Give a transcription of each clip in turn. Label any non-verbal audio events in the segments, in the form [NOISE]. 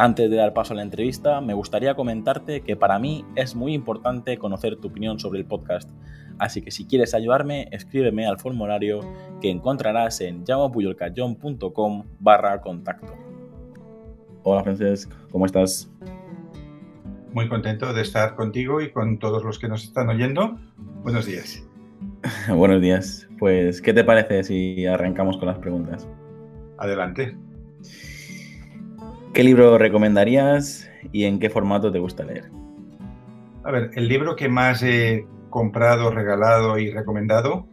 Antes de dar paso a la entrevista, me gustaría comentarte que para mí es muy importante conocer tu opinión sobre el podcast, así que si quieres ayudarme, escríbeme al formulario que encontrarás en llamapuyolcayón.com barra contacto. Hola Francesc, ¿cómo estás? Muy contento de estar contigo y con todos los que nos están oyendo. Buenos días. [LAUGHS] Buenos días. Pues, ¿qué te parece si arrancamos con las preguntas? Adelante. ¿Qué libro recomendarías y en qué formato te gusta leer? A ver, el libro que más he comprado, regalado y recomendado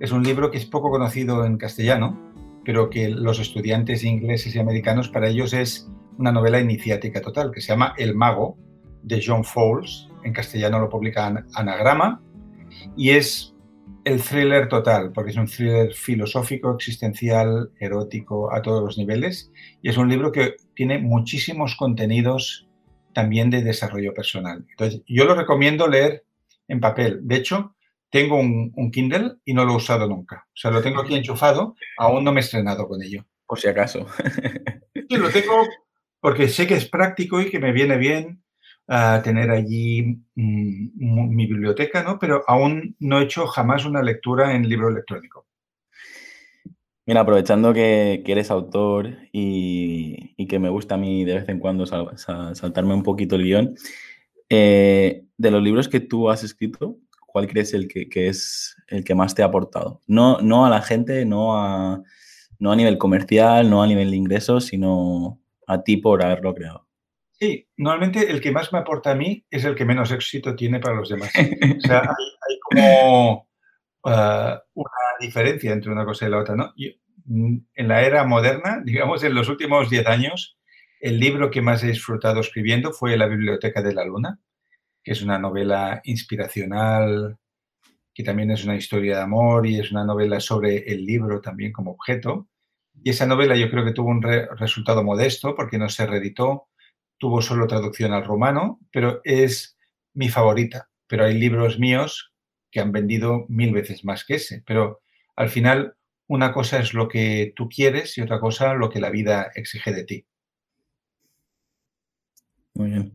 es un libro que es poco conocido en castellano, pero que los estudiantes ingleses y americanos para ellos es una novela iniciática total, que se llama El Mago, de John Fowles. En castellano lo publica Anagrama. Y es el thriller total, porque es un thriller filosófico, existencial, erótico, a todos los niveles. Y es un libro que tiene muchísimos contenidos también de desarrollo personal. Entonces, yo lo recomiendo leer en papel. De hecho, tengo un, Kindle y no lo he usado nunca. O sea, lo tengo aquí enchufado, aún no me he estrenado con ello. Por si acaso. Sí, lo tengo porque sé que es práctico y que me viene bien a tener allí mm, mi biblioteca, ¿no? Pero aún no he hecho jamás una lectura en libro electrónico. Mira, aprovechando que, eres autor y, que me gusta a mí de vez en cuando saltarme un poquito el guion, eh, de los libros que tú has escrito, ¿cuál crees el que, es el que más te ha aportado? No, no a la gente, no a, no a nivel comercial, no a nivel de ingresos, sino a ti por haberlo creado. Sí, normalmente el que más me aporta a mí es el que menos éxito tiene para los demás. [LAUGHS] O sea, hay, como ah, una diferencia entre una cosa y la otra, ¿no? Mm, en la era moderna, [LAUGHS] digamos, en los últimos 10 años, el libro que más he disfrutado escribiendo fue La Biblioteca de la Luna, que es una novela inspiracional, que también es una historia de amor y es una novela sobre el libro también como objeto. Y esa novela yo creo que tuvo un resultado modesto porque no se reeditó, tuvo solo traducción al romano, pero es mi favorita. Pero hay libros míos que han vendido mil veces más que ese. Pero al final, una cosa es lo que tú quieres y otra cosa lo que la vida exige de ti. Muy bien.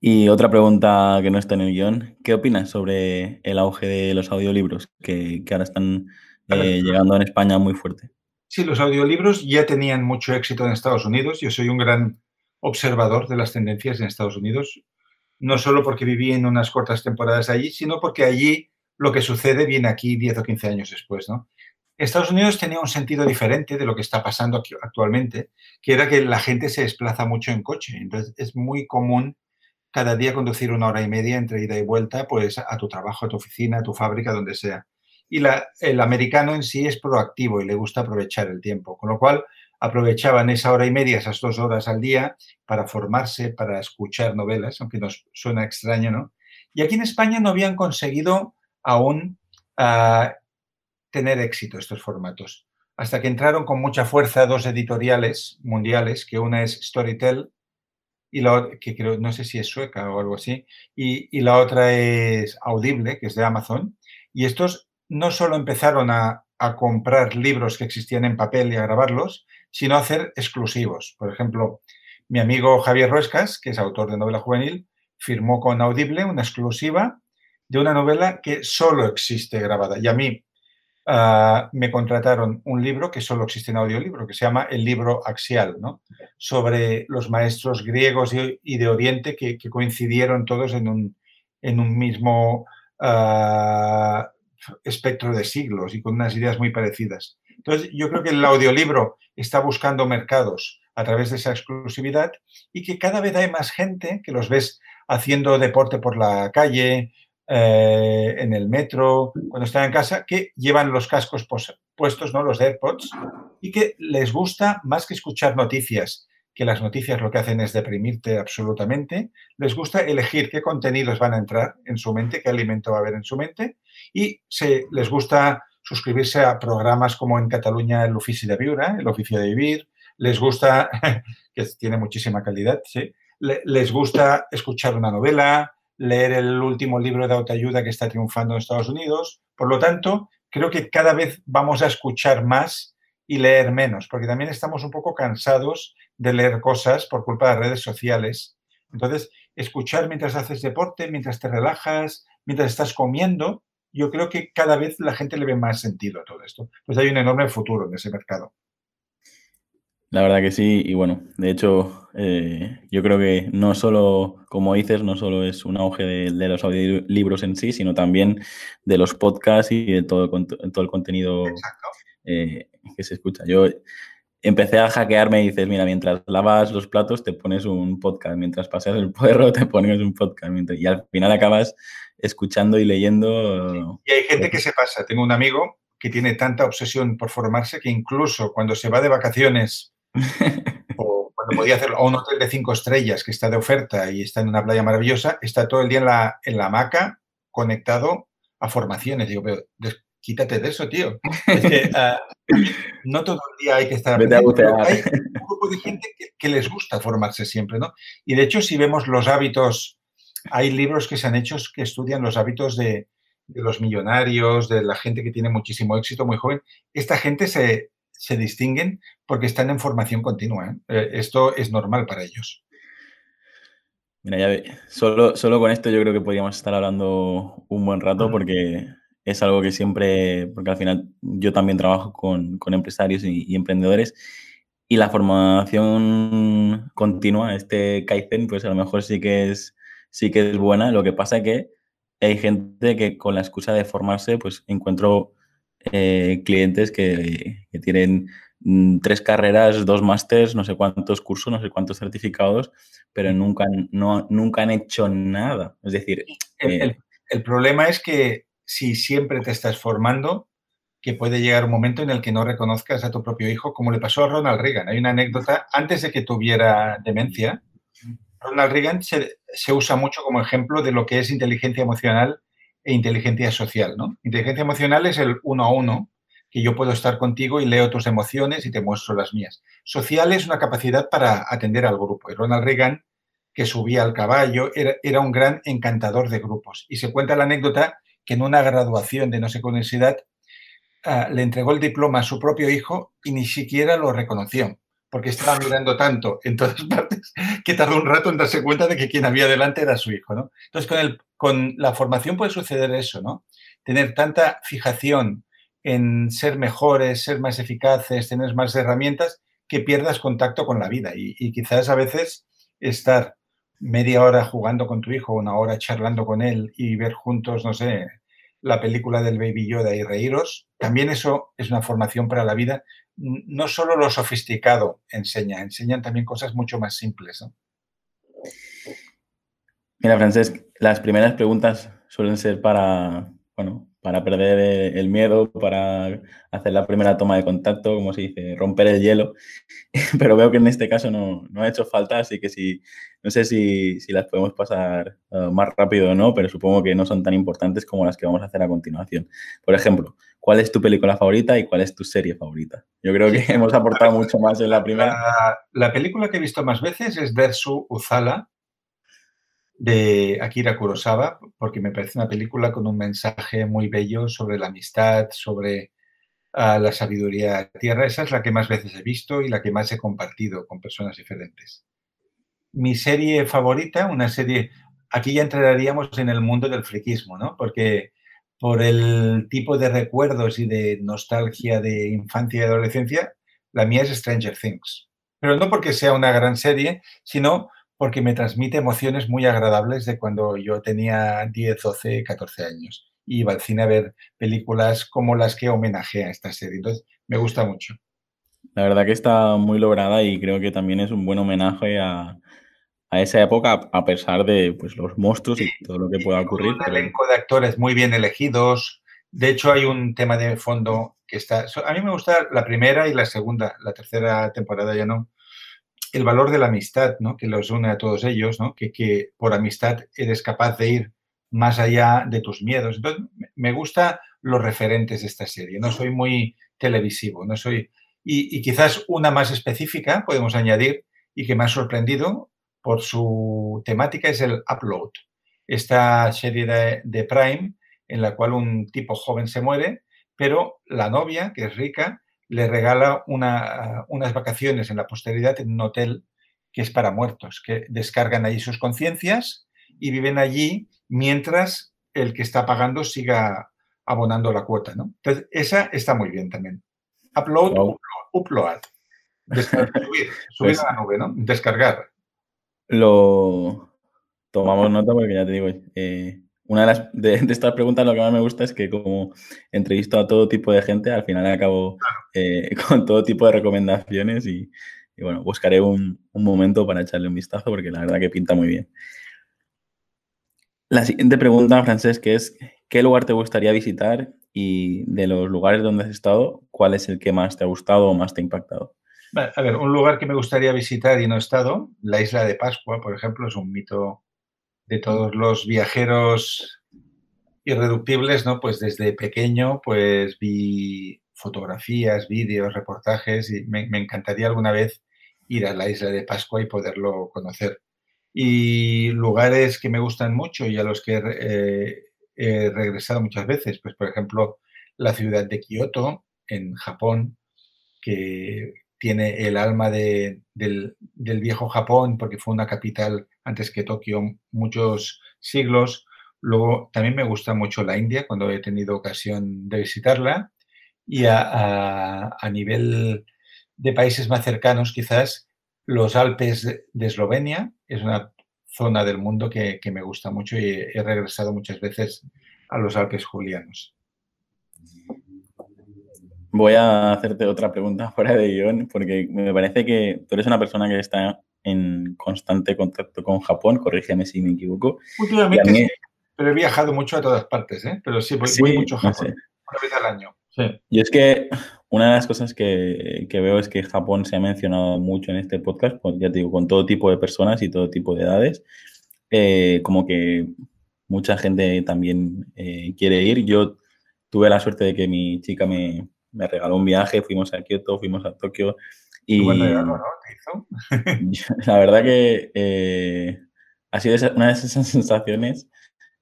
Y otra pregunta que no está en el guion. ¿Qué opinas sobre el auge de los audiolibros que, ahora están eh, llegando en España muy fuerte? Sí, los audiolibros ya tenían mucho éxito en Estados Unidos. Yo soy un gran observador de las tendencias en Estados Unidos, no solo porque viví en unas cortas temporadas allí, sino porque allí lo que sucede viene aquí 10 o 15 años después, ¿no? Estados Unidos tenía un sentido diferente de lo que está pasando actualmente, que era que la gente se desplaza mucho en coche. Entonces es muy común cada día conducir una hora y media entre ida y vuelta, pues a tu trabajo, a tu oficina, a tu fábrica, donde sea. Y el americano en sí es proactivo y le gusta aprovechar el tiempo, con lo cual aprovechaban esa hora y media, esas dos horas al día, para formarse, para escuchar novelas, aunque nos suena extraño, ¿no? Y aquí en España no habían conseguido aún ah, tener éxito estos formatos, hasta que entraron con mucha fuerza dos editoriales mundiales, que una es Storytel, y la, que creo, no sé si es sueca o algo así, y, y la otra es Audible, que es de Amazon, y estos no solo empezaron a, a comprar libros que existían en papel y a grabarlos, sino hacer exclusivos. Por ejemplo, mi amigo Javier Ruescas, que es autor de novela juvenil, firmó con Audible una exclusiva de una novela que solo existe grabada. Y a mí ah, me contrataron un libro que solo existe en audiolibro, que se llama El libro axial, ¿no? sobre los maestros griegos y, de Oriente que, coincidieron todos en un, en un mismo uh, espectro de siglos y con unas ideas muy parecidas. Entonces, yo creo que el audiolibro está buscando mercados a través de esa exclusividad y que cada vez hay más gente que los ves haciendo deporte por la calle, eh, en el metro, cuando están en casa, que llevan los cascos puestos, ¿no? los AirPods, y que les gusta más que escuchar noticias que las noticias lo que hacen es deprimirte absolutamente. Les gusta elegir qué contenidos van a entrar en su mente, qué alimento va a haber en su mente y se, les gusta suscribirse a programas como en Cataluña el Ofici de Viure, el Oficio de Vivir, les gusta, [LAUGHS] que tiene muchísima calidad, ¿sí? les gusta escuchar una novela, leer el último libro de autoayuda que está triunfando en Estados Unidos. Por lo tanto, creo que cada vez vamos a escuchar más y leer menos, porque también estamos un poco cansados de leer cosas por culpa de redes sociales. Entonces, escuchar mientras haces deporte, mientras te relajas, mientras estás comiendo, yo creo que cada vez la gente le ve más sentido a todo esto. Pues hay un enorme futuro en ese mercado. La verdad que sí, y bueno, de hecho, eh, yo creo que no solo, como dices, no solo es un auge de, los audiolibros en sí, sino también de los podcasts y de todo, todo el contenido eh, que se escucha. Yo empecé a hackearme y dices, mira, mientras lavas los platos te pones un podcast, mientras paseas el perro te pones un podcast, y al final acabas escuchando y leyendo. Y hay gente que se pasa. Tengo un amigo que tiene tanta obsesión por formarse que incluso cuando se va de vacaciones [LAUGHS] o cuando podía hacerlo, a un hotel de cinco estrellas que está de oferta y está en una playa maravillosa, está todo el día en la, en la hamaca conectado a formaciones. Digo, pero quítate de eso, tío. Es que ah, no todo el día hay que estar... Hay un grupo de gente que, les gusta formarse siempre, ¿no? Y de hecho, si vemos los hábitos, hay libros que se han hecho que estudian los hábitos de, de los millonarios, de la gente que tiene muchísimo éxito, muy joven. Esta gente se, se distinguen porque están en formación continua. ¿eh? Eh, esto es normal para ellos. Mira, ya solo, solo con esto yo creo que podríamos estar hablando un buen rato porque es algo que siempre, porque al final yo también trabajo con, empresarios y, emprendedores y la formación continua, este Kaizen, pues a lo mejor sí que es, sí que es buena. Lo que pasa es que hay gente que con la excusa de formarse, pues encuentro eh, clientes que, tienen mm, tres carreras, dos másters, no sé cuántos cursos, no sé cuántos certificados, pero nunca, no, nunca han hecho nada. Es decir... El, eh, problema es que si siempre te estás formando, que puede llegar un momento en el que no reconozcas a tu propio hijo, como le pasó a Ronald Reagan. Hay una anécdota, antes de que tuviera demencia, Ronald Reagan se, se usa mucho como ejemplo de lo que es inteligencia emocional e inteligencia social. ¿no? Inteligencia emocional es el uno a uno, que yo puedo estar contigo y leo tus emociones y te muestro las mías. Social es una capacidad para atender al grupo. Y Ronald Reagan, que subía al caballo, era, un gran encantador de grupos. Y se cuenta la anécdota que en una graduación de no sé qué universidad ah, le entregó el diploma a su propio hijo y ni siquiera lo reconoció porque estaba mirando tanto en todas [LAUGHS] partes que tardó un rato en darse cuenta de que quien había delante era su hijo, ¿no? Entonces, con, el, con la formación puede suceder eso, ¿no? Tener tanta fijación en ser mejores, ser más eficaces, tener más herramientas, que pierdas contacto con la vida. Y, y quizás a veces estar media hora jugando con tu hijo, una hora charlando con él y ver juntos, no sé, la película del Baby Yoda y reíros, también eso es una formación para la vida no solo lo sofisticado enseña, enseñan también cosas mucho más simples. Mira, Francesc, las primeras preguntas suelen ser para, bueno, para perder el miedo, para hacer la primera toma de contacto, como se dice, romper el hielo. [LAUGHS] Pero veo que en este caso no, ha hecho falta, así que si, no sé si, las podemos pasar eh, más rápido o no, pero supongo que no son tan importantes como las que vamos a hacer a continuación. Por ejemplo, ¿cuál es tu película favorita y cuál es tu serie favorita? Yo creo que [LAUGHS] hemos aportado mucho más en la primera. La, película que he visto más veces es Versu Uzala, de Akira Kurosawa, porque me parece una película con un mensaje muy bello sobre la amistad, sobre ah, la sabiduría tierra. Esa es la que más veces he visto y la que más he compartido con personas diferentes. Mi serie favorita, una serie, aquí ya entraríamos en el mundo del friquismo, ¿no? Porque por el tipo de recuerdos y de nostalgia de infancia y adolescencia, la mía es Stranger Things. Pero no porque sea una gran serie, sino porque me transmite emociones muy agradables de cuando yo tenía 10, 12, 14 años. Y iba al cine a ver películas como las que homenajea esta serie. Entonces, me gusta mucho. La verdad que está muy lograda y creo que también es un buen homenaje a, esa época, a pesar de pues, los monstruos y todo lo que pueda ocurrir. Un elenco de actores muy bien elegidos. De hecho, hay un tema de fondo que está... A mí me gusta la primera y la segunda. La tercera temporada ya no el valor de la amistad, ¿no? Que los une a todos ellos, ¿no? Que, que por amistad eres capaz de ir más allá de tus miedos. Entonces, me gusta los referentes de esta serie. No soy muy televisivo, no soy... Y, y, quizás una más específica podemos añadir y que me ha sorprendido por su temática es el Upload. Esta serie de, de Prime en la cual un tipo joven se muere, pero la novia, que es rica, le regala una, unas vacaciones en la posteridad en un hotel que es para muertos, que descargan allí sus conciencias y viven allí mientras el que está pagando siga abonando la cuota. ¿no? Entonces, esa está muy bien también. Upload, wow. upload. Descargar, [LAUGHS] subir, subir pues, a la nube, ¿no? Descargar. Lo tomamos nota porque ya te digo, eh, una de, las, de, de, estas preguntas lo que más me gusta es que como entrevisto a todo tipo de gente, al final acabo eh, [LAUGHS] con todo tipo de recomendaciones y, y bueno, buscaré un, un, momento para echarle un vistazo porque la verdad que pinta muy bien. La siguiente pregunta, Francesc, es ¿qué lugar te gustaría visitar y de los lugares donde has estado, cuál es el que más te ha gustado o más te ha impactado? A ver, un lugar que me gustaría visitar y no he estado, la isla de Pascua, por ejemplo, es un mito de todos los viajeros irreductibles, ¿no? Pues desde pequeño, pues vi fotografías, vídeos, reportajes y me, me, encantaría alguna vez ir a la isla de Pascua y poderlo conocer. Y lugares que me gustan mucho y a los que eh, he regresado muchas veces, pues por ejemplo la ciudad de Kioto en Japón, que tiene el alma de, del, del, viejo Japón porque fue una capital antes que Tokio muchos siglos. Luego también me gusta mucho la India cuando he tenido ocasión de visitarla. Y a, a, a nivel de países más cercanos, quizás los Alpes de, Eslovenia es una zona del mundo que, que me gusta mucho y he regresado muchas veces a los Alpes julianos. Voy a hacerte otra pregunta [LAUGHS] fuera de guion, porque me parece que tú eres una persona que está en constante contacto con Japón, corrígeme si me equivoco. Últimamente mí... sí, pero he viajado mucho a todas partes, ¿eh? pero sí, voy, sí, voy mucho a Japón, no sé. una vez al año. Sí. Y es que una de las cosas que, que, veo es que Japón se ha mencionado mucho en este podcast, pues ya te digo, con todo tipo de personas y todo tipo de edades, eh, como que mucha gente también eh, quiere ir. Yo tuve la suerte de que mi chica me, me regaló un viaje, fuimos a Kioto, fuimos a Tokio y regalo, ¿no? [LAUGHS] la verdad que eh, ha sido una de esas [LAUGHS] sensaciones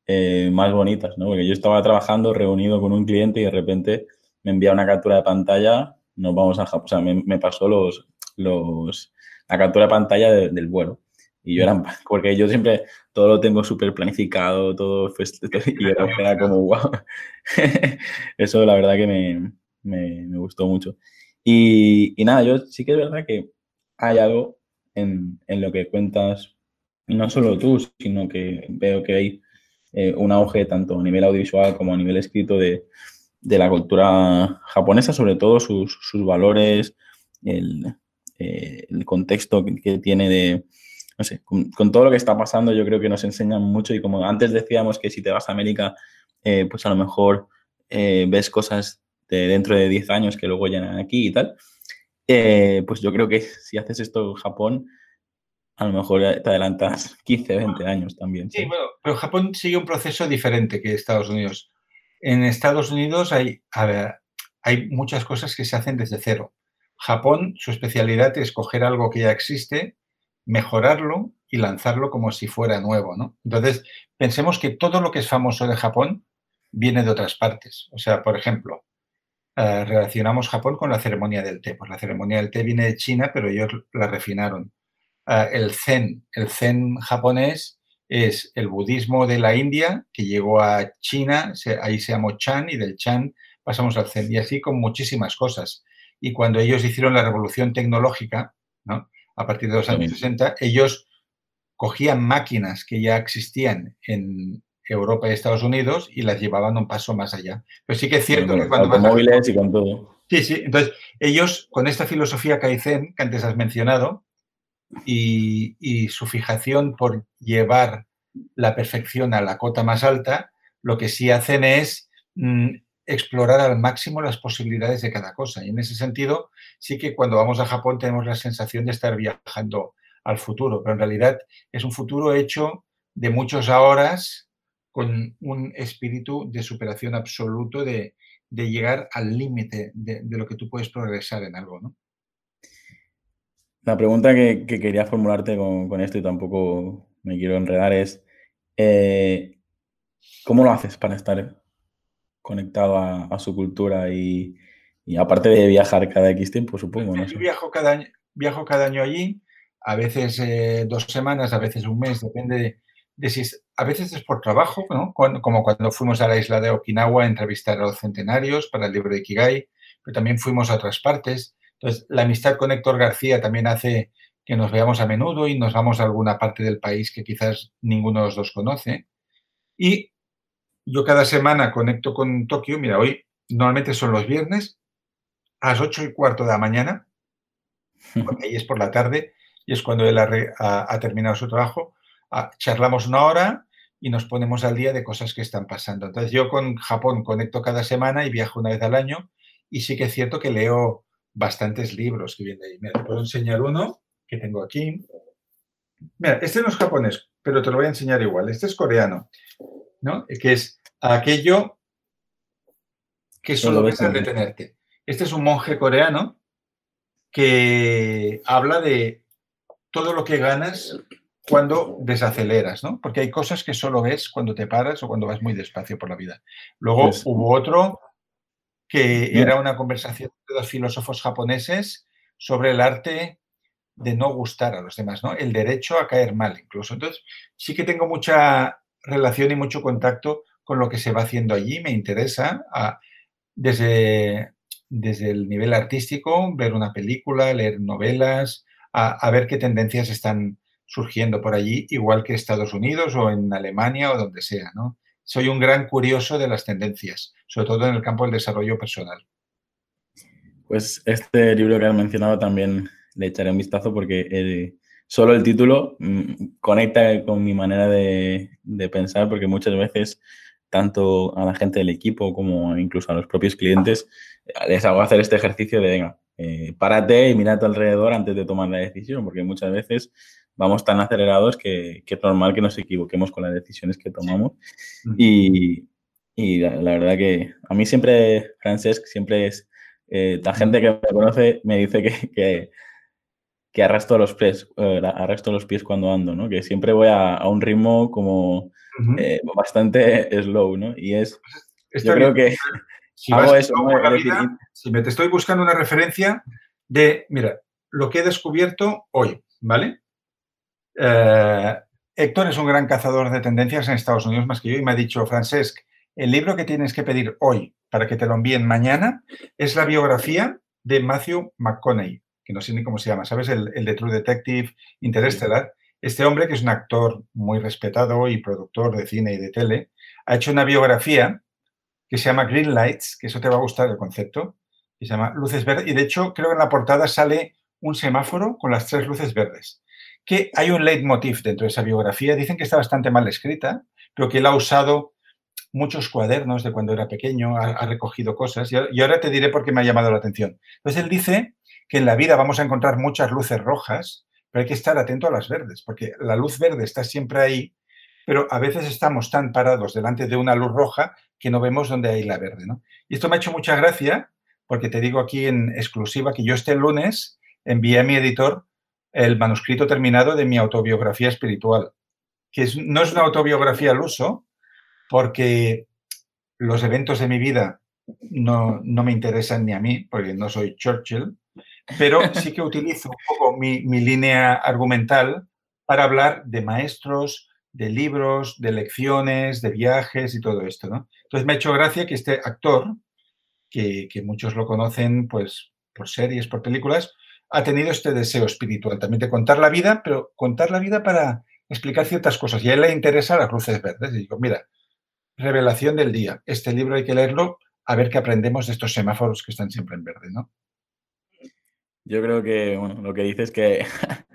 eh, más bonitas, ¿no? Porque yo estaba trabajando reunido con un cliente y de repente me envía una captura de pantalla, nos vamos a Japón, o sea, me, me pasó los, los, la captura de pantalla de, del vuelo. Y yo era, [LAUGHS] porque yo siempre todo lo tengo súper planificado, todo, pues, y era, era como, wow. Eso la verdad que me, me, gustó mucho. Y, nada, yo sí que es verdad que hay algo en, lo que cuentas, no solo tú, sino que veo que hay eh, un auge tanto a nivel audiovisual como a nivel escrito de, la cultura japonesa, sobre todo sus, valores, el, eh, contexto que tiene de, no sé, con, todo lo que está pasando, yo creo que nos enseñan mucho y como antes decíamos que si te vas a América, eh, pues a lo mejor ves cosas de dentro de 10 años que luego llegan aquí y tal, eh, pues yo creo que si haces esto en Japón, a lo mejor te adelantas 15, 20 años también. Sí, bueno, pero Japón sigue un proceso diferente que Estados Unidos. En Estados Unidos hay, ver, hay muchas cosas que se hacen desde cero. Japón, su especialidad es coger algo que ya existe, mejorarlo y lanzarlo como si fuera nuevo, ¿no? Entonces, pensemos que todo lo que es famoso de Japón viene de otras partes. O sea, por ejemplo, uh, relacionamos Japón con la ceremonia del té. Pues la ceremonia del té viene de China, pero ellos la refinaron. Uh, el zen, el zen japonés es el budismo de la India que llegó a China, se, ahí se llamó Chan y del Chan pasamos al zen y así con muchísimas cosas. Y cuando ellos hicieron la revolución tecnológica, ¿no? a partir de los años 60, ellos cogían máquinas que ya existían en, Europa y Estados Unidos y las llevaban un paso más allá. Pero sí que es cierto bueno, que cuando automóviles a... y con todo. Sí, sí. Entonces, ellos con esta filosofía Kaizen que antes has mencionado y, y su fijación por llevar la perfección a la cota más alta, lo que sí hacen es mm, explorar al máximo las posibilidades de cada cosa. Y en ese sentido, sí que cuando vamos a Japón tenemos la sensación de estar viajando al futuro, pero en realidad es un futuro hecho de muchos horas con un espíritu de superación absoluto, de, llegar al límite de, lo que tú puedes progresar en algo. ¿no? La pregunta que, quería formularte con, esto y tampoco me quiero enredar es, eh, ¿cómo lo haces para estar conectado a, su cultura y, aparte de viajar cada X tiempo, supongo? Yo viajo cada, año, viajo cada año allí, a veces eh, dos semanas, a veces un mes, depende de, si a veces es por trabajo, como cuando fuimos a la isla de Okinawa a entrevistar a los centenarios para el libro de Ikigai, pero también fuimos a otras partes. Entonces, la amistad con Héctor García también hace que nos veamos a menudo y nos vamos a alguna parte del país que quizás ninguno de los dos conoce. Y yo cada semana conecto con Tokio. Mira, hoy normalmente son los viernes a las ocho y cuarto de la mañana, [LAUGHS] porque ahí es por la tarde y es cuando él ha, terminado su trabajo. Charlamos una hora y nos ponemos al día de cosas que están pasando. Entonces yo con Japón conecto cada semana y viajo una vez al año y sí que es cierto que leo bastantes libros que vienen de ahí. Mira, te puedo enseñar uno que tengo aquí. Mira, este no es japonés, pero te lo voy a enseñar igual. Este es coreano, ¿no? Que es aquello que solo ves al detenerte. Este es un monje coreano que habla de todo lo que ganas cuando desaceleras, ¿no? Porque hay cosas que solo ves cuando te paras o cuando vas muy despacio por la vida. Luego pues hubo otro que era una conversación de dos filósofos japoneses sobre el arte de no gustar a los demás, ¿no? El derecho a caer mal, incluso. Entonces, sí que tengo mucha relación y mucho contacto con lo que se va haciendo allí. Me interesa desde, desde el nivel artístico, ver una película, leer novelas, a, ver qué tendencias están surgiendo por allí, igual que Estados Unidos o en Alemania o donde sea, ¿no? Soy un gran curioso de las tendencias sobre todo en el campo del desarrollo personal. Pues este libro que has mencionado también le echaré un vistazo porque solo el título mm, conecta con mi manera de, pensar porque muchas veces tanto a la gente del equipo como incluso a los propios clientes les hago hacer este ejercicio de venga, eh, párate y mira a tu alrededor antes de tomar la decisión porque muchas veces vamos tan acelerados que, es normal que nos equivoquemos con las decisiones que tomamos. Y, y la, verdad que a mí siempre, Francesc, siempre es, eh, la gente que me conoce me dice que, que, que arrastro los pies, eh, arrastro los pies cuando ando, ¿no? Que siempre voy a, un ritmo como eh, bastante slow, ¿no? Y es, pues yo creo que [LAUGHS] si hago eso, si me te estoy buscando una referencia de, mira, lo que he descubierto hoy, ¿vale? Héctor es un gran cazador de tendencias en Estados Unidos más que yo y me ha dicho, Francesc, el libro que tienes que pedir hoy para que te lo envíen mañana es la biografía de Matthew McConaughey, que no sé ni cómo se llama, ¿sabes? El, de True Detective Interstellar. Este hombre, que es un actor muy respetado y productor de cine y de tele, ha hecho una biografía que se llama Green Lights, que eso te va a gustar el concepto, que se llama Luces Verdes. Y de hecho, creo que en la portada sale un semáforo con las tres luces verdes. Que hay un leitmotiv dentro de esa biografía. Dicen que está bastante mal escrita, pero que él ha usado muchos cuadernos de cuando era pequeño, ha, recogido cosas y, ahora te diré por qué me ha llamado la atención. Entonces él dice que en la vida vamos a encontrar muchas luces rojas, pero hay que estar atento a las verdes, porque la luz verde está siempre ahí, pero a veces estamos tan parados delante de una luz roja que no vemos dónde hay la verde. ¿no? Y esto me ha hecho mucha gracia, porque te digo aquí en exclusiva que yo este lunes envié a mi editor el manuscrito terminado de mi autobiografía espiritual, que no es una autobiografía al uso, porque los eventos de mi vida no, me interesan ni a mí, porque no soy Churchill, pero sí que utilizo un poco mi, línea argumental para hablar de maestros, de libros, de lecciones, de viajes y todo esto. ¿no? Entonces me ha hecho gracia que este actor, que, que, muchos lo conocen pues, por series, por películas, ha tenido este deseo espiritual también de contar la vida, pero contar la vida para explicar ciertas cosas. Y a él le interesa las luces verdes. Y digo, mira, revelación del día. Este libro hay que leerlo a ver qué aprendemos de estos semáforos que están siempre en verde, ¿no? Yo creo que, lo que dices es que [LAUGHS]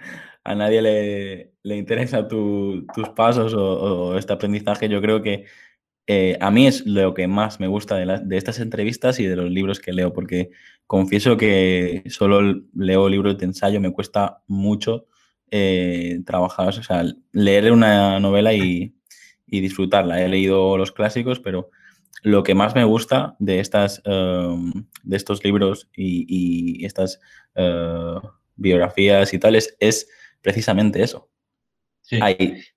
a nadie le, le interesa tus pasos o, este aprendizaje. Yo creo que eh, a mí es lo que más me gusta de, estas entrevistas y de los libros que leo, porque confieso que solo leo libros de ensayo, me cuesta mucho eh, trabajar, o sea, leer una novela y, disfrutarla. He leído los clásicos, pero lo que más me gusta de, estas, em, de estos libros y, estas eh, biografías y tales es precisamente eso,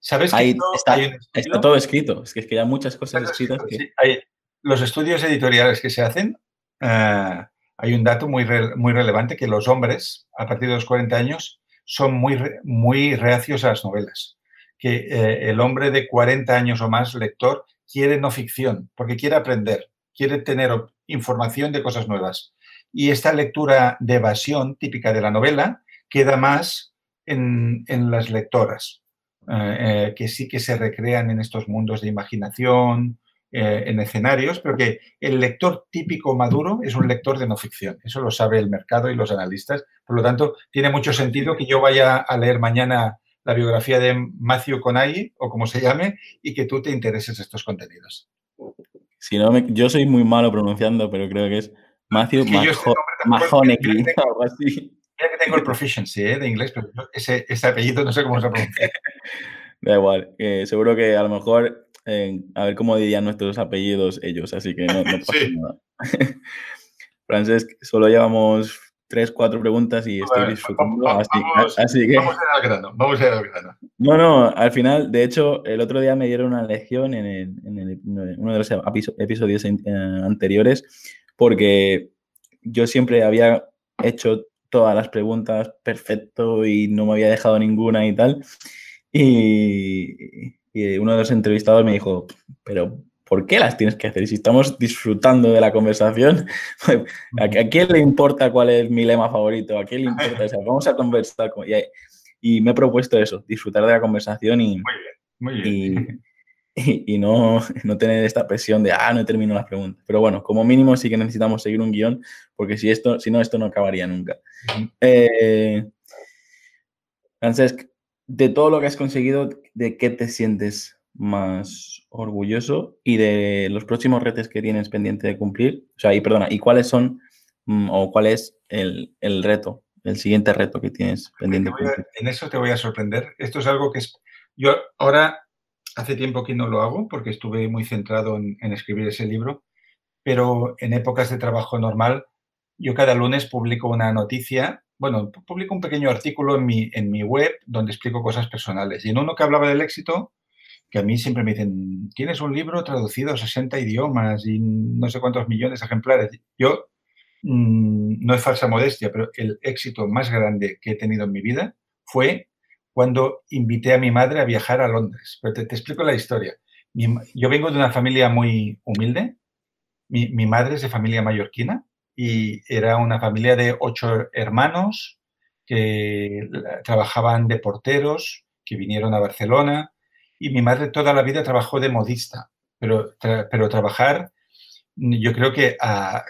¿Sabes que está, todo escrito. Es que, es que hay muchas cosas escritas. hay, los estudios editoriales que se hacen, eh, hay un dato muy, muy relevante que los hombres, a partir de los 40 años, son muy, muy reacios a las novelas. Que eh, el hombre de 40 años o más, lector, quiere no ficción, porque quiere aprender, quiere tener información de cosas nuevas. Y esta lectura de evasión típica de la novela queda más en, en las lectoras. Eh, eh, que sí que se recrean en estos mundos de imaginación, eh, en escenarios, pero que el lector típico maduro es un lector de no ficción. Eso lo sabe el mercado y los analistas. Por lo tanto, tiene mucho sentido que yo vaya a leer mañana la biografía de Matthew Conay, o como se llame, y que tú te intereses estos contenidos. Si no, yo soy muy malo pronunciando, pero creo que es Matthew es Mahoney, algo así. Mira que tengo el proficiency ¿eh? de inglés, pero ese, ese, apellido no sé cómo se pronuncia. [LAUGHS] Da igual, eh, seguro que a lo mejor, a ver cómo dirían nuestros apellidos ellos, así que no, [LAUGHS] pasa nada. [LAUGHS] Francesc, solo llevamos tres, cuatro preguntas y estoy disfrutando. así, que... Vamos a ir al grano, vamos a ir al grano. No, no, al final, de hecho, el otro día me dieron una lección en, en uno de los episodios eh, anteriores porque yo siempre había hecho todas las preguntas perfecto y no me había dejado ninguna y tal. Y, uno de los entrevistados me dijo, pero ¿por qué las tienes que hacer? Si estamos disfrutando de la conversación, [LAUGHS] ¿a, quién le importa cuál es mi lema favorito? ¿A quién le importa eso? Vamos a conversar. y, me he propuesto eso, disfrutar de la conversación y, muy bien, [LAUGHS] y, no, no, tener esta presión de, ah, no termino las preguntas. Pero bueno, como mínimo sí que necesitamos seguir un guion, porque si, esto, si no, esto no acabaría nunca. Eh, Francesc, de todo lo que has conseguido, ¿de qué te sientes más orgulloso y de los próximos retos que tienes pendiente de cumplir? O sea, y perdona, ¿y cuáles son mm, o cuál es el, el, reto, el siguiente reto que tienes pendiente? De cumplir? en eso te voy a sorprender. Esto es algo que es... Yo ahora Hace tiempo que no lo hago porque estuve muy centrado en, escribir ese libro, pero en épocas de trabajo normal, yo cada lunes publico una noticia, bueno, publico un pequeño artículo en mi, en mi web donde explico cosas personales. Y en uno que hablaba del éxito, que a mí siempre me dicen, tienes un libro traducido a 60 idiomas y no sé cuántos millones de ejemplares. Yo, mm, no es falsa modestia, pero el éxito más grande que he tenido en mi vida fue cuando invité a mi madre a viajar a Londres. Pero te, explico la historia. yo vengo de una familia muy humilde. Mi, madre es de familia mallorquina y era una familia de ocho hermanos que trabajaban de porteros, que vinieron a Barcelona. Y mi madre toda la vida trabajó de modista. Pero, pero trabajar, yo creo que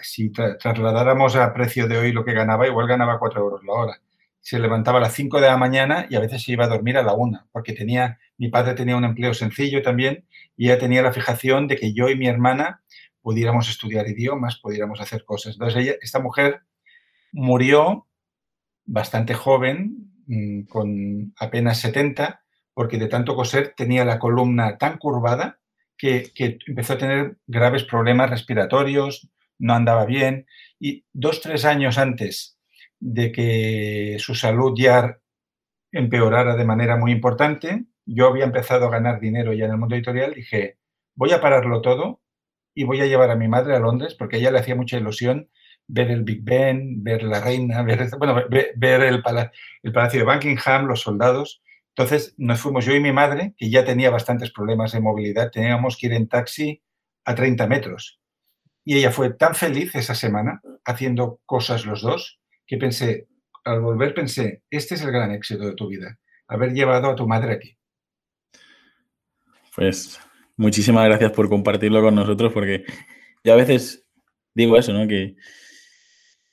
si trasladáramos a precio de hoy lo que ganaba, igual ganaba cuatro euros la hora se levantaba a las 5 de la mañana y a veces se iba a dormir a la 1, porque tenía, mi padre tenía un empleo sencillo también y ella tenía la fijación de que yo y mi hermana pudiéramos estudiar idiomas, pudiéramos hacer cosas. Entonces, ella, esta mujer murió bastante joven, mm, con apenas 70, porque de tanto coser tenía la columna tan curvada que, que empezó a tener graves problemas respiratorios, no andaba bien y dos, tres años antes de que su salud ya empeorara de manera muy importante. Yo había empezado a ganar dinero ya en el mundo editorial. Dije, voy a pararlo todo y voy a llevar a mi madre a Londres porque a ella le hacía mucha ilusión ver el Big Ben, ver la reina, [LAUGHS] ver, bueno, ver, el, el Palacio de Buckingham, los soldados. Entonces nos fuimos yo y mi madre, que ya tenía bastantes problemas de movilidad, teníamos que ir en taxi a 30 metros. Y ella fue tan feliz esa semana haciendo cosas los dos que pensé, al volver pensé, este es el gran éxito de tu vida, haber llevado a tu madre aquí. Pues muchísimas gracias por compartirlo con nosotros, porque yo a veces digo eso, ¿no? Que,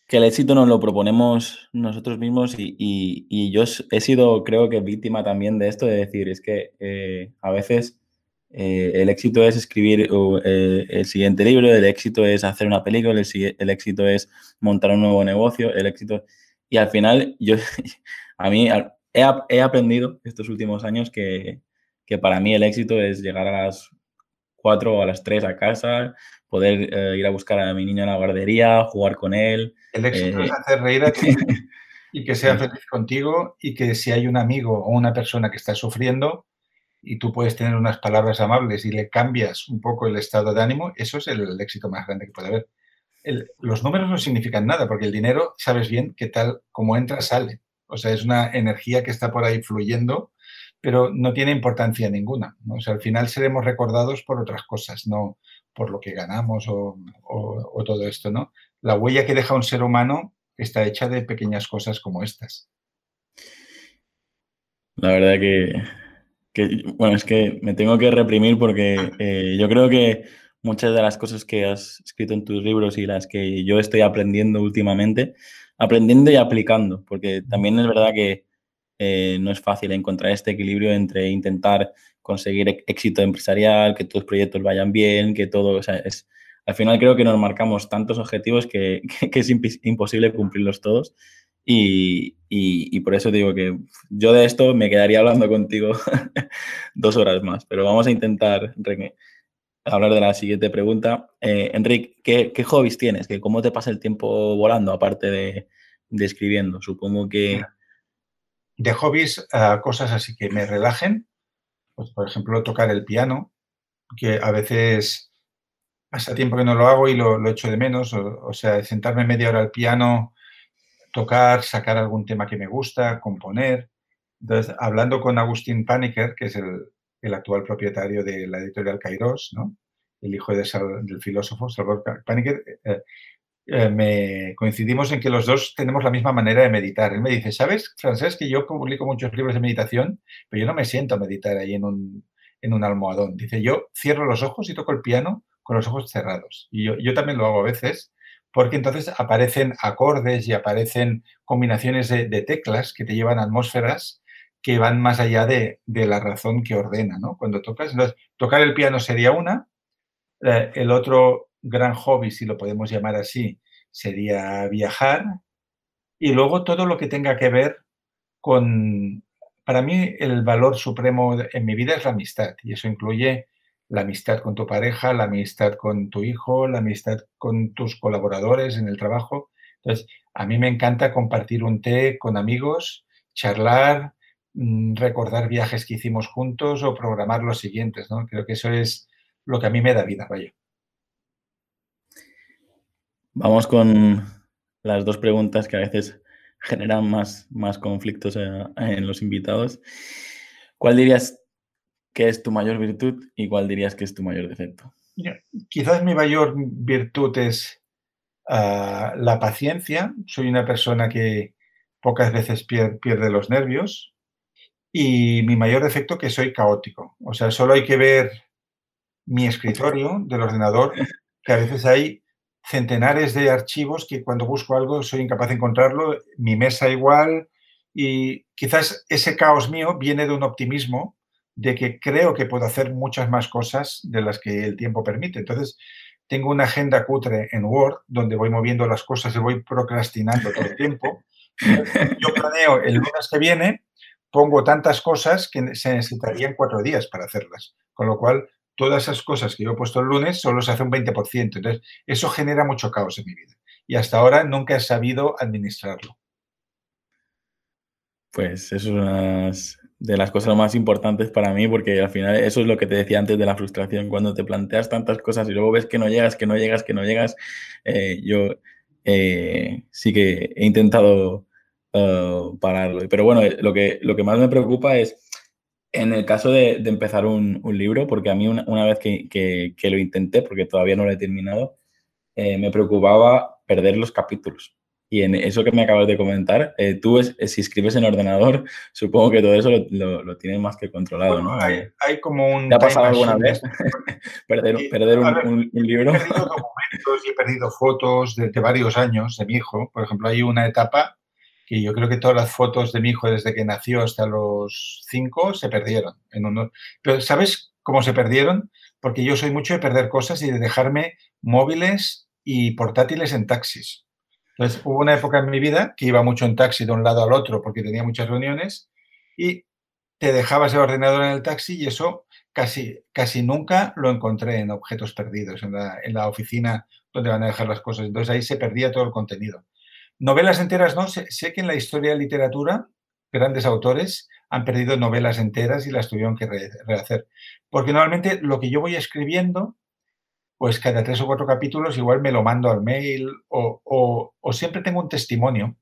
que el éxito nos lo proponemos nosotros mismos y, yo he sido, creo que, víctima también de esto, de decir, es que eh, a veces eh, el éxito es escribir eh, el siguiente libro, el éxito es hacer una película, el, éxito es montar un nuevo negocio, el éxito... Y al final, yo, [LAUGHS] a mí he, aprendido estos últimos años que, para mí el éxito es llegar a las 4 o a las 3 a casa, poder eh, ir a buscar a mi niño en la guardería, jugar con él. El éxito es hacer reír a [LAUGHS] ti y que sea feliz contigo y que si hay un amigo o una persona que está sufriendo, y tú puedes tener unas palabras amables y le cambias un poco el estado de ánimo, eso es el, éxito más grande que puede haber. los números no significan nada, porque el dinero, sabes bien que tal como entra, sale. O sea, es una energía que está por ahí fluyendo, pero no tiene importancia ninguna. O sea, al final seremos recordados por otras cosas, no por lo que ganamos o, o todo esto, ¿no? La huella que deja un ser humano está hecha de pequeñas cosas como estas. La verdad que bueno, es que me tengo que reprimir porque eh, yo creo que muchas de las cosas que has escrito en tus libros y las que yo estoy aprendiendo últimamente, aprendiendo y aplicando, porque también es verdad que eh, no es fácil encontrar este equilibrio entre intentar conseguir éxito empresarial, que tus proyectos vayan bien, que todo, o sea, es, al final creo que nos marcamos tantos objetivos que, [LAUGHS] que es imposible cumplirlos todos y, por eso digo que yo de esto me quedaría hablando contigo [LAUGHS] dos horas más, pero vamos a intentar hablar de la siguiente pregunta. Eh, Enrique, ¿qué, hobbies tienes? ¿Cómo te pasa el tiempo volando aparte de, escribiendo? Supongo que... De hobbies, a cosas así que me relajen, pues por ejemplo tocar el piano, que a veces pasa tiempo que no lo hago y lo, echo de menos, o, o sea, sentarme media hora al piano tocar, sacar algún tema que me gusta, componer. Entonces, hablando con Agustín Paniker, que es el, actual propietario de la editorial Kairos, ¿no? el hijo de del filósofo Salvador Paniker, eh, eh, me coincidimos en que los dos tenemos la misma manera de meditar. Él me dice, ¿sabes, Francés, que yo publico muchos libros de meditación, pero yo no me siento a meditar ahí en un, en un almohadón? Dice, yo cierro los ojos y toco el piano con los ojos cerrados. Y yo, yo también lo hago a veces porque entonces aparecen acordes y aparecen combinaciones de, teclas que te llevan atmósferas que van más allá de, la razón que ordena, ¿no? Cuando tocas, entonces, tocar el piano sería una, eh, el otro gran hobby, si lo podemos llamar así, sería viajar, y luego todo lo que tenga que ver con, para mí el valor supremo en mi vida es la amistad, y eso incluye la amistad con tu pareja, la amistad con tu hijo, la amistad con tus colaboradores en el trabajo. Entonces, a mí me encanta compartir un té con amigos, charlar, mm, recordar viajes que hicimos juntos o programar los siguientes, ¿no? Creo que eso es lo que a mí me da vida, vaya. Vamos con las dos preguntas que a veces generan más, más conflictos eh, en los invitados. ¿Cuál dirías ¿Qué es tu mayor virtud y cuál dirías que es tu mayor defecto? Quizás mi mayor virtud es ah, la paciencia. Soy una persona que pocas veces pierde los nervios. Y mi mayor defecto que soy caótico. O sea, solo hay que ver mi escritorio del ordenador, que a veces hay centenares de archivos que cuando busco algo soy incapaz de encontrarlo, mi mesa igual, y quizás ese caos mío viene de un optimismo de que creo que puedo hacer muchas más cosas de las que el tiempo permite. Entonces, tengo una agenda cutre en Word donde voy moviendo las cosas y voy procrastinando todo el tiempo. [LAUGHS] Yo planeo el lunes que viene, pongo tantas cosas que se necesitarían cuatro días para hacerlas. Con lo cual, todas esas cosas que yo he puesto el lunes solo se hace un 20%. Entonces, eso genera mucho caos en mi vida. Y hasta ahora nunca he sabido administrarlo. Pues eso es una de las cosas más importantes para mí, porque al final eso es lo que te decía antes de la frustración, cuando te planteas tantas cosas y luego ves que no llegas, que no llegas, que no llegas, eh, yo eh, sí que he intentado uh, pararlo. Pero bueno, lo que, lo que más me preocupa es en el caso de, empezar un, libro, porque a mí una, vez que, lo intenté, porque todavía no lo he terminado, eh, me preocupaba perder los capítulos. Y en eso que me acabas de comentar, eh, tú es, si escribes en ordenador, supongo que todo eso lo, tienes más que controlado, ¿no? Hay, hay, como un... ¿Te ha pasado alguna vez [LAUGHS] perder, perder un, libro? He perdido documentos y he perdido fotos de, varios años de mi hijo. Por ejemplo, hay una etapa que yo creo que todas las fotos de mi hijo desde que nació hasta los cinco se perdieron. En. Pero ¿sabes cómo se perdieron, porque yo soy mucho de perder cosas y de dejarme móviles y portátiles en taxis. Entonces, hubo una época en mi vida que iba mucho en taxi de un lado al otro porque tenía muchas reuniones y te dejabas el ordenador en el taxi y eso casi, casi nunca lo encontré en objetos perdidos, en la, en la oficina donde van a dejar las cosas. Entonces ahí se perdía todo el contenido. Novelas enteras no, sé, sé que en la historia de literatura grandes autores han perdido novelas enteras y las tuvieron que rehacer. Porque normalmente lo que yo voy escribiendo, pues cada tres o cuatro capítulos igual me lo mando al mail o, o, siempre tengo un testimonio,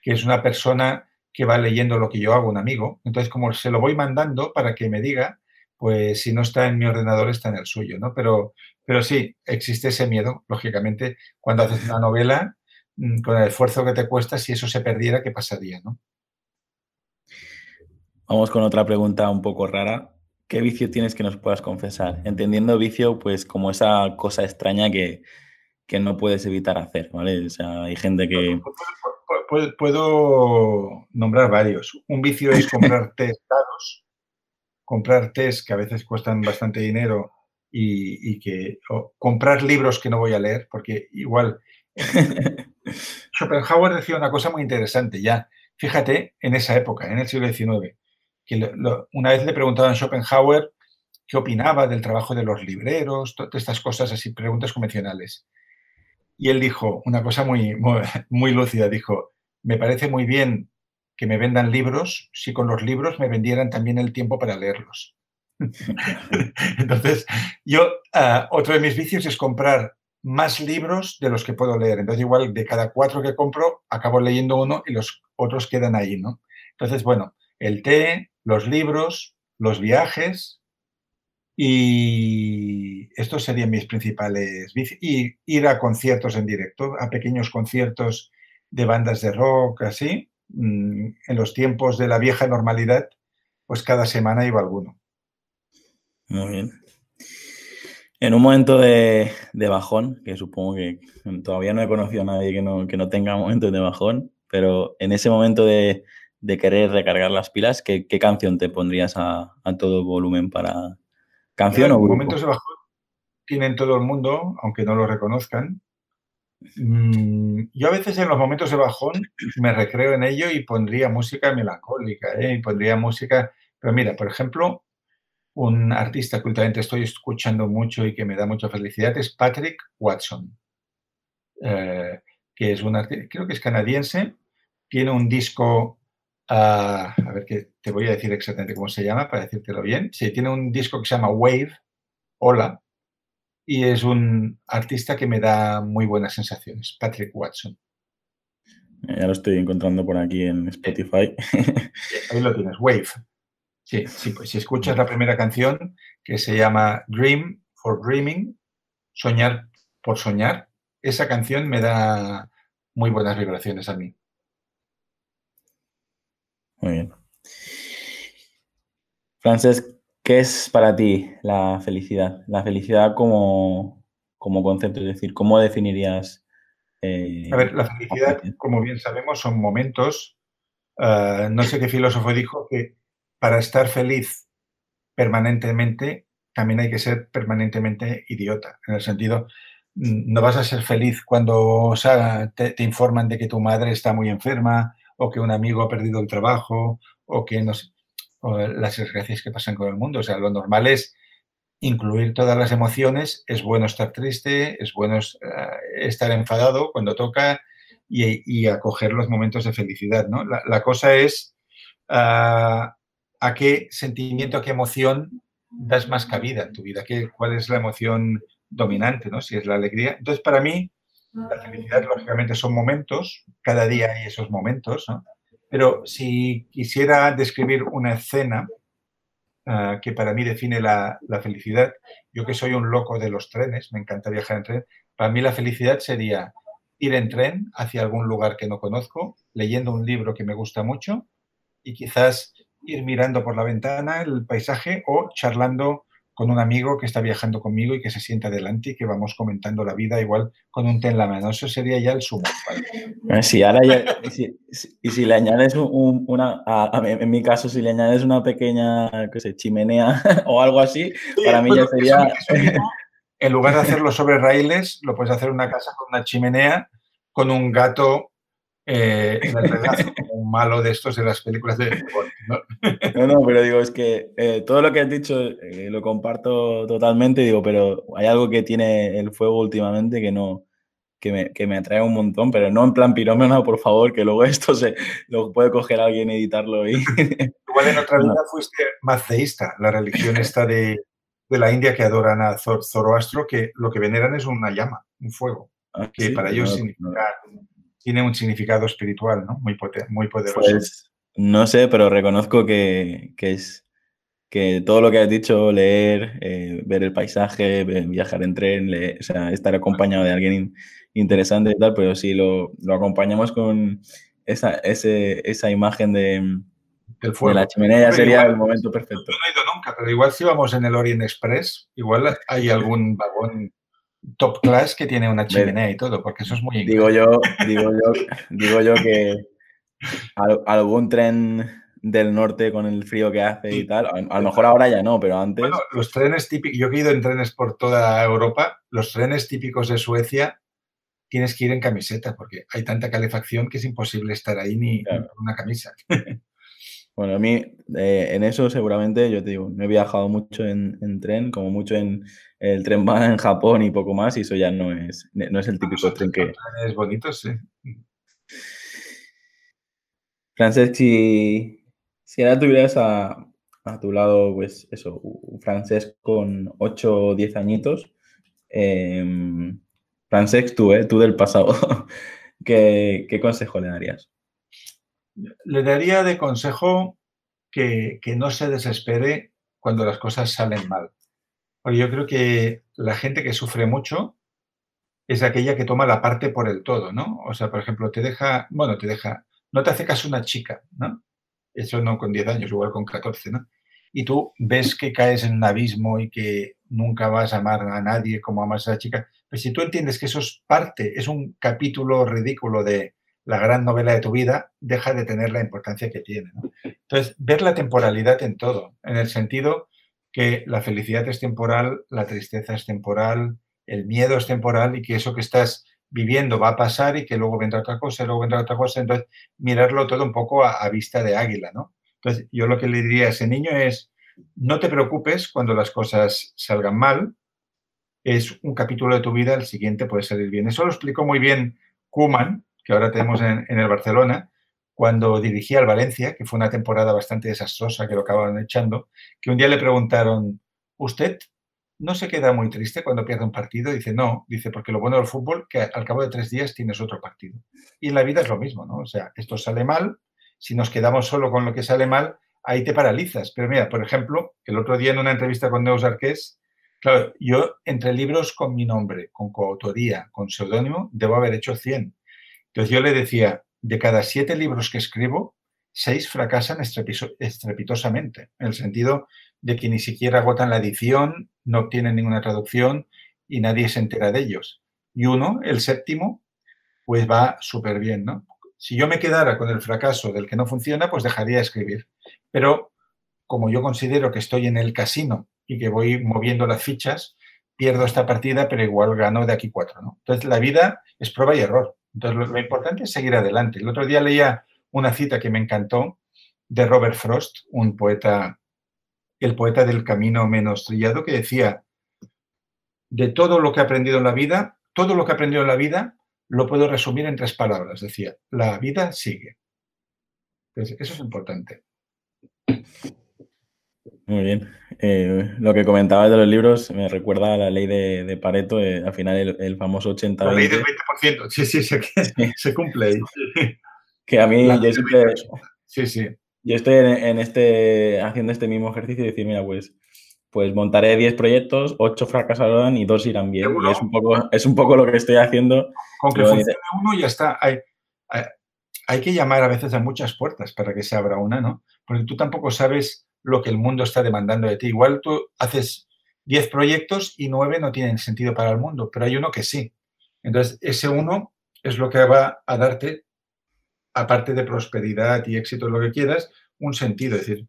que es una persona que va leyendo lo que yo hago, un amigo. Entonces, como se lo voy mandando para que me diga, pues si no está en mi ordenador, está en el suyo, ¿no? Pero, pero sí, existe ese miedo, lógicamente, cuando haces una novela, mm, con el esfuerzo que te cuesta, si eso se perdiera, ¿qué pasaría, no? Vamos con otra pregunta un poco rara. ¿Qué vicio tienes que nos puedas confesar? Entendiendo vicio, pues como esa cosa extraña que, no puedes evitar hacer, ¿vale? O sea, hay gente que... Puedo, nombrar varios. Un vicio es comprar [LAUGHS] test caros, comprar test que a veces cuestan bastante dinero y, que... comprar libros que no voy a leer, porque igual... [LAUGHS] Schopenhauer decía una cosa muy interesante ya. Fíjate, en esa época, en el siglo XIX, que una vez le preguntaban a Schopenhauer qué opinaba del trabajo de los libreros, todas estas cosas así, preguntas convencionales. Y él dijo una cosa muy, muy, lúcida, dijo, me parece muy bien que me vendan libros si con los libros me vendieran también el tiempo para leerlos. [LAUGHS] Entonces, yo, ah, otro de mis vicios es comprar más libros de los que puedo leer. Entonces, igual de cada cuatro que compro, acabo leyendo uno y los otros quedan ahí, ¿no? Entonces, bueno, el té, los libros, los viajes y estos serían mis principales y ir a conciertos en directo, a pequeños conciertos de bandas de rock, así. Mm, en los tiempos de la vieja normalidad, pues cada semana iba alguno. Muy bien. En un momento de, bajón, que supongo que todavía no he conocido a nadie que no, que no tenga momentos de bajón, pero en ese momento de, de querer recargar las pilas, ¿qué, canción te pondrías a, todo volumen para canción o Momentos de bajón tienen todo el mundo, aunque no lo reconozcan. Mm, yo a veces en los momentos de bajón me recreo en ello y pondría música melancólica, ¿eh? y pondría música, pero mira, por ejemplo, un artista que últimamente estoy escuchando mucho y que me da mucha felicidad es Patrick Watson, eh, que es un artista, creo que es canadiense, tiene un disco a ver, que te voy a decir exactamente cómo se llama para decírtelo bien. Sí, tiene un disco que se llama Wave, Hola, y es un artista que me da muy buenas sensaciones, Patrick Watson. Ya lo estoy encontrando por aquí en Spotify. Ahí lo tienes, Wave. Sí, sí, pues si escuchas la primera canción que se llama Dream for Dreaming, Soñar por Soñar, esa canción me da muy buenas vibraciones a mí. Muy bien. Frances, ¿qué es para ti la felicidad? La felicidad como, concepto, es decir, ¿cómo definirías? Eh, a ver, la felicidad, como bien sabemos, son momentos. Ah, no sé qué filósofo dijo que para estar feliz permanentemente también hay que ser permanentemente idiota, en el sentido, mm, no vas a ser feliz cuando te informan de que tu madre está muy enferma o que un amigo ha perdido el trabajo, o que no las desgracias que pasan con el mundo. O sea, lo normal es incluir todas las emociones. Es bueno estar triste, es bueno eh, estar enfadado cuando toca y, acoger los momentos de felicidad. ¿no? La, cosa es ah, a qué sentimiento, a qué emoción das más cabida en tu vida, ¿Qué, cuál es la emoción dominante, ¿no? si es la alegría. Entonces, para mí, la felicidad, lógicamente, son momentos, cada día hay esos momentos, ¿no? Pero si quisiera describir una escena ah, que para mí define la, felicidad, yo que soy un loco de los trenes, me encanta viajar en tren, para mí la felicidad sería ir en tren hacia algún lugar que no conozco, leyendo un libro que me gusta mucho y quizás ir mirando por la ventana el paisaje o charlando con un amigo que está viajando conmigo y que se sienta adelante y que vamos comentando la vida igual con un té en la mano. Eso sería ya el sumo. Eh, sí, ahora ya, y, si, le añades una, en mi caso, si le añades una pequeña, qué sé, chimenea [LAUGHS] o algo así, para mí ya sería... [LAUGHS] en lugar de hacerlo sobre raíles, lo puedes hacer en una casa con una chimenea, con un gato eh, [LAUGHS] en el regazo, un malo de estos de las películas de... ¿no? no, pero digo, es que eh, todo lo que has dicho eh, lo comparto totalmente, digo, pero hay algo que tiene el fuego últimamente que no... Que me, que me atrae un montón, pero no en plan pirómano, por favor, que luego [LAUGHS] esto se lo puede coger alguien, editarlo y... [LAUGHS] Igual en otra vida fuiste maceísta, la religión esta de, de la India que adoran a Zoroastro, que lo que veneran es una llama, un fuego, ah, que para ellos significa tiene un significado espiritual, ¿no? Muy, muy poderoso. Pues, no sé, pero reconozco que, es que todo lo que has dicho, leer, eh, ver el paisaje, viajar en tren, o sea, estar acompañado de alguien interesante y tal, pero si lo, acompañamos con esa, esa imagen de, de la chimenea, sería el momento perfecto. no he ido nunca, pero igual si vamos en el Orient Express, igual hay algún vagón top class que tiene una chimenea y todo, porque eso es muy... Digo yo, digo yo, digo yo que algún tren del norte con el frío que hace y tal, a, lo mejor ahora ya no, pero antes... Bueno, los trenes típicos, yo he ido en trenes por toda Europa, los trenes típicos de Suecia tienes que ir en camiseta porque hay tanta calefacción que es imposible estar ahí ni con una camisa. [LAUGHS] Bueno, a mí eh, en eso seguramente, yo te digo, no he viajado mucho en, tren, como mucho en el tren [LAUGHS] va en Japón y poco más, y eso ya no es, no es el típico tren que... Es bonito, sí. Francesc, si, si ahora tuvieras a, tu lado, pues eso, Francesc con 8 o 10 añitos, eh, Francesc, tú, eh, tú del pasado, [LAUGHS] ¿qué, ¿qué consejo le darías? Le daría de consejo que, no se desespere cuando las cosas salen mal. Porque yo creo que la gente que sufre mucho es aquella que toma la parte por el todo, ¿no? O sea, por ejemplo, te deja, bueno, te deja, no te hace caso una chica, ¿no? Eso no con 10 años, igual con 14, ¿no? Y tú ves que caes en un abismo y que nunca vas a amar a nadie como amas a la chica. Pues si tú entiendes que eso es parte, es un capítulo ridículo de, la gran novela de tu vida, deja de tener la importancia que tiene. Entonces, ver la temporalidad en todo, en el sentido que la felicidad es temporal, la tristeza es temporal, el miedo es temporal y que eso que estás viviendo va a pasar y que luego vendrá otra cosa, luego vendrá otra cosa. Entonces, mirarlo todo un poco a, vista de águila, ¿no? Entonces, yo lo que le diría a ese niño es, no te preocupes cuando las cosas salgan mal, es un capítulo de tu vida, el siguiente puede salir bien. Eso lo explicó muy bien Kuman, que ahora tenemos en, el Barcelona, cuando dirigía al Valencia, que fue una temporada bastante desastrosa, que lo acabaron echando, que un día le preguntaron, ¿usted no se queda muy triste cuando pierde un partido? Dice, no, dice, porque lo bueno del fútbol, que al cabo de tres días tienes otro partido. Y en la vida es lo mismo, ¿no? O sea, esto sale mal, si nos quedamos solo con lo que sale mal, ahí te paralizas. Pero mira, por ejemplo, el otro día en una entrevista con Neus Arqués, claro, yo entre libros con mi nombre, con coautoría, con seudónimo, debo haber hecho 100 entonces yo le decía, de cada siete libros que escribo, seis fracasan estrepitosamente, en el sentido de que ni siquiera agotan la edición, no obtienen ninguna traducción y nadie se entera de ellos. Y uno, el séptimo, pues va súper bien, ¿no? Si yo me quedara con el fracaso del que no funciona, pues dejaría de escribir. Pero como yo considero que estoy en el casino y que voy moviendo las fichas, pierdo esta partida, pero igual gano de aquí cuatro. Entonces la vida es prueba y error. Entonces, lo, importante es seguir adelante. El otro día leía una cita que me encantó de Robert Frost, un poeta, el poeta del camino menos trillado, que decía, de todo lo que he aprendido en la vida, todo lo que he aprendido en la vida lo puedo resumir en tres palabras. Decía, la vida sigue. Entonces, eso es importante. Muy bien. Eh, lo que comentabas de los libros me recuerda a la ley de, Pareto, eh, al final el, famoso 80 La ley del 20%, sí, sí, se, se cumple. Que a mí, yo siempre, sí, sí. Yo estoy en, este, haciendo este mismo ejercicio y decir, mira, pues, pues montaré 10 proyectos, 8 fracasarán y 2 irán bien. es un, poco, es un poco lo que estoy haciendo. Con que funcione uno ya está. Hay, hay, hay que llamar a veces a muchas puertas para que se abra una, ¿no? Porque tú tampoco sabes lo que el mundo está demandando de ti. Igual tú haces 10 proyectos y 9 no tienen sentido para el mundo, pero hay uno que sí. Entonces, ese uno es lo que va a darte, aparte de prosperidad y éxito, lo que quieras, un sentido. Es decir,